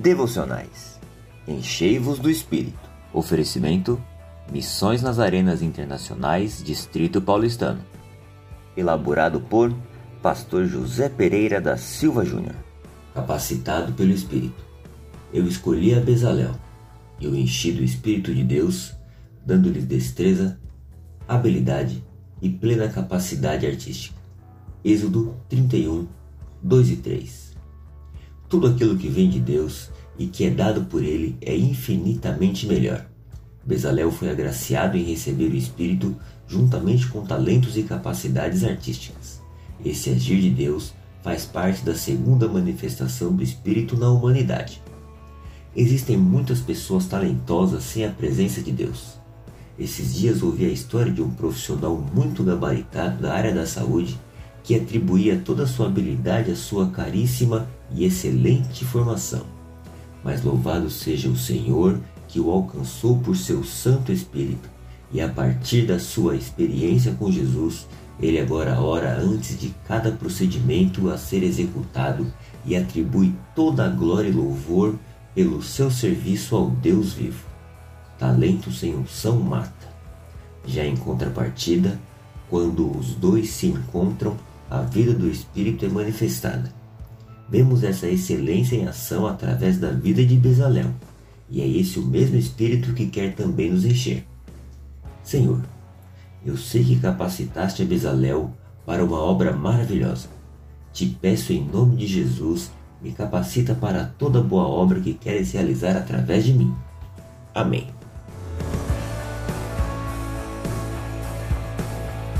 devocionais. Enchei-vos do Espírito. Oferecimento: Missões nas Arenas Internacionais, Distrito Paulistano. Elaborado por Pastor José Pereira da Silva Júnior. Capacitado pelo Espírito. Eu escolhi a Bezalel e o enchi do Espírito de Deus, dando-lhes destreza, habilidade e plena capacidade artística. Êxodo 31, 2 e 3. Tudo aquilo que vem de Deus e que é dado por Ele é infinitamente melhor. Bezalel foi agraciado em receber o Espírito juntamente com talentos e capacidades artísticas. Esse agir de Deus faz parte da segunda manifestação do Espírito na humanidade. Existem muitas pessoas talentosas sem a presença de Deus. Esses dias ouvi a história de um profissional muito gabaritado da área da saúde que atribuía toda a sua habilidade à sua caríssima e excelente formação. Mas louvado seja o Senhor que o alcançou por seu Santo Espírito, e a partir da sua experiência com Jesus, ele agora ora antes de cada procedimento a ser executado e atribui toda a glória e louvor pelo seu serviço ao Deus vivo. Talento sem unção mata. Já em contrapartida, quando os dois se encontram, a vida do Espírito é manifestada. Vemos essa excelência em ação através da vida de Bezalel, e é esse o mesmo Espírito que quer também nos encher. Senhor, eu sei que capacitaste a Bezalel para uma obra maravilhosa. Te peço em nome de Jesus, me capacita para toda boa obra que queres realizar através de mim. Amém.